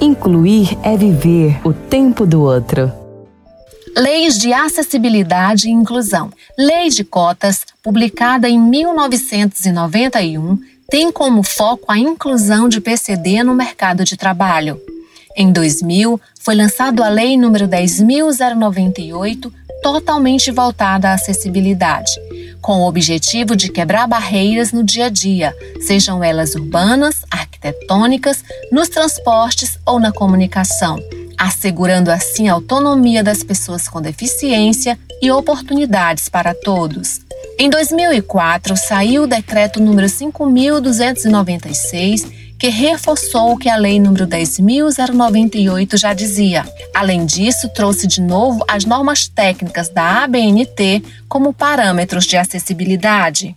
Incluir é viver o tempo do outro. Leis de Acessibilidade e Inclusão. Lei de Cotas, publicada em 1991, tem como foco a inclusão de PCD no mercado de trabalho. Em 2000, foi lançado a Lei nº 10.098, totalmente voltada à acessibilidade, com o objetivo de quebrar barreiras no dia a dia, sejam elas urbanas, arquitetônicas, nos transportes ou na comunicação, assegurando assim a autonomia das pessoas com deficiência e oportunidades para todos. Em 2004, saiu o decreto número 5296 que reforçou o que a Lei nº 10.098 já dizia. Além disso, trouxe de novo as normas técnicas da ABNT como parâmetros de acessibilidade.